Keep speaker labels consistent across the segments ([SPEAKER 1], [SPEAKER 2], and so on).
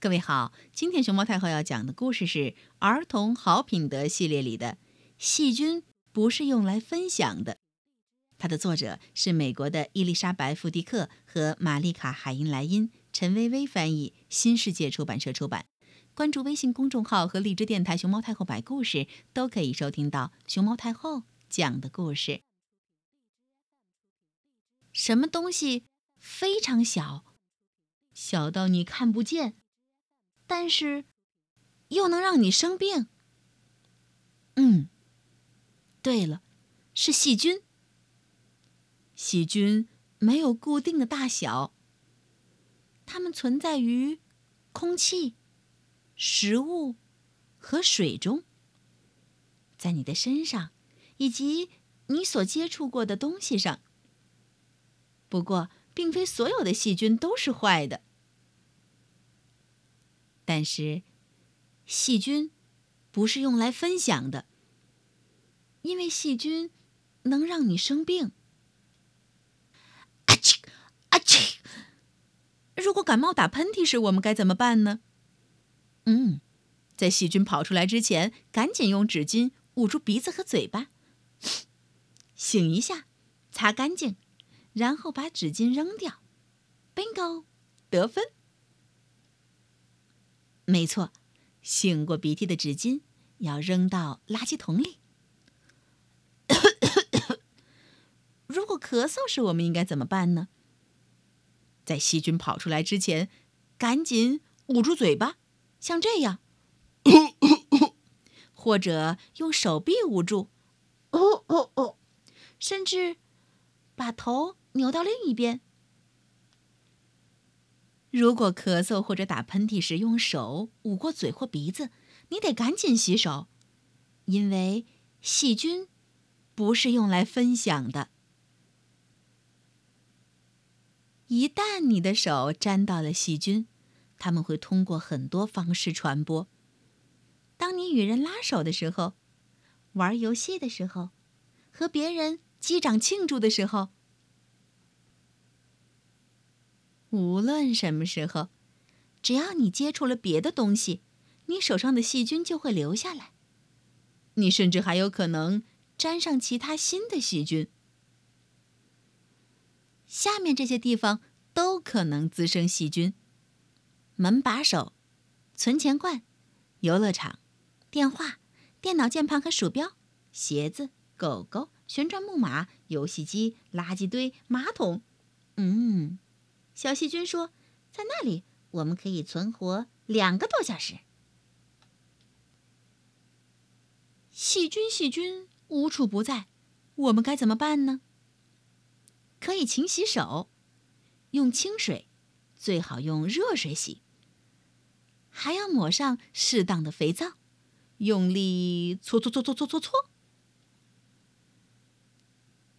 [SPEAKER 1] 各位好，今天熊猫太后要讲的故事是《儿童好品德》系列里的《细菌不是用来分享的》。它的作者是美国的伊丽莎白·富迪克和玛丽卡·海因莱因，陈薇薇翻译，新世界出版社出版。关注微信公众号和荔枝电台“熊猫太后”摆故事，都可以收听到熊猫太后讲的故事。什么东西非常小，小到你看不见？但是，又能让你生病。嗯，对了，是细菌。细菌没有固定的大小，它们存在于空气、食物和水中，在你的身上以及你所接触过的东西上。不过，并非所有的细菌都是坏的。但是，细菌不是用来分享的，因为细菌能让你生病。啊嚏啊嚏！如果感冒打喷嚏时，我们该怎么办呢？嗯，在细菌跑出来之前，赶紧用纸巾捂住鼻子和嘴巴，醒一下，擦干净，然后把纸巾扔掉。Bingo，得分。没错，擤过鼻涕的纸巾要扔到垃圾桶里。如果咳嗽时，我们应该怎么办呢？在细菌跑出来之前，赶紧捂住嘴巴，像这样，或者用手臂捂住，甚至把头扭到另一边。如果咳嗽或者打喷嚏时用手捂过嘴或鼻子，你得赶紧洗手，因为细菌不是用来分享的。一旦你的手沾到了细菌，它们会通过很多方式传播。当你与人拉手的时候，玩游戏的时候，和别人击掌庆祝的时候。无论什么时候，只要你接触了别的东西，你手上的细菌就会留下来。你甚至还有可能沾上其他新的细菌。下面这些地方都可能滋生细菌：门把手、存钱罐、游乐场、电话、电脑键盘和鼠标、鞋子、狗狗、旋转木马、游戏机、垃圾堆、马桶。嗯。小细菌说：“在那里，我们可以存活两个多小时。”细菌，细菌无处不在，我们该怎么办呢？可以勤洗手，用清水，最好用热水洗。还要抹上适当的肥皂，用力搓搓搓搓搓搓搓。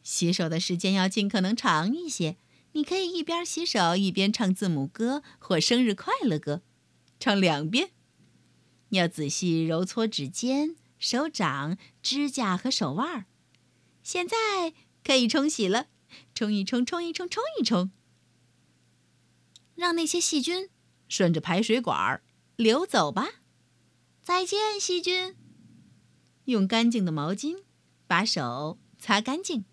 [SPEAKER 1] 洗手的时间要尽可能长一些。你可以一边洗手一边唱字母歌或生日快乐歌，唱两遍。要仔细揉搓指尖、手掌、指甲和手腕儿。现在可以冲洗了，冲一冲，冲一冲，冲一冲，让那些细菌顺着排水管流走吧。再见，细菌。用干净的毛巾把手擦干净。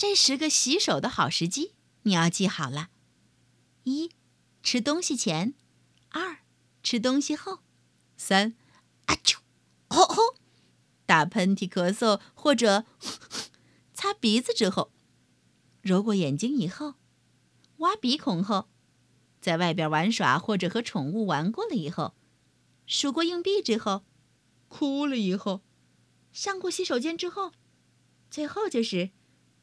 [SPEAKER 1] 这十个洗手的好时机，你要记好了：一、吃东西前；二、吃东西后；三、啊啾，吼吼，打喷嚏、咳嗽或者 擦鼻子之后；揉过眼睛以后；挖鼻孔后；在外边玩耍或者和宠物玩过了以后；数过硬币之后；哭了以后；上过洗手间之后；最后就是。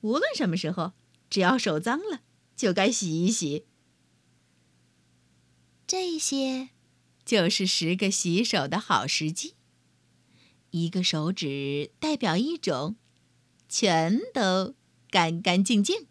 [SPEAKER 1] 无论什么时候，只要手脏了，就该洗一洗。这些就是十个洗手的好时机。一个手指代表一种，全都干干净净。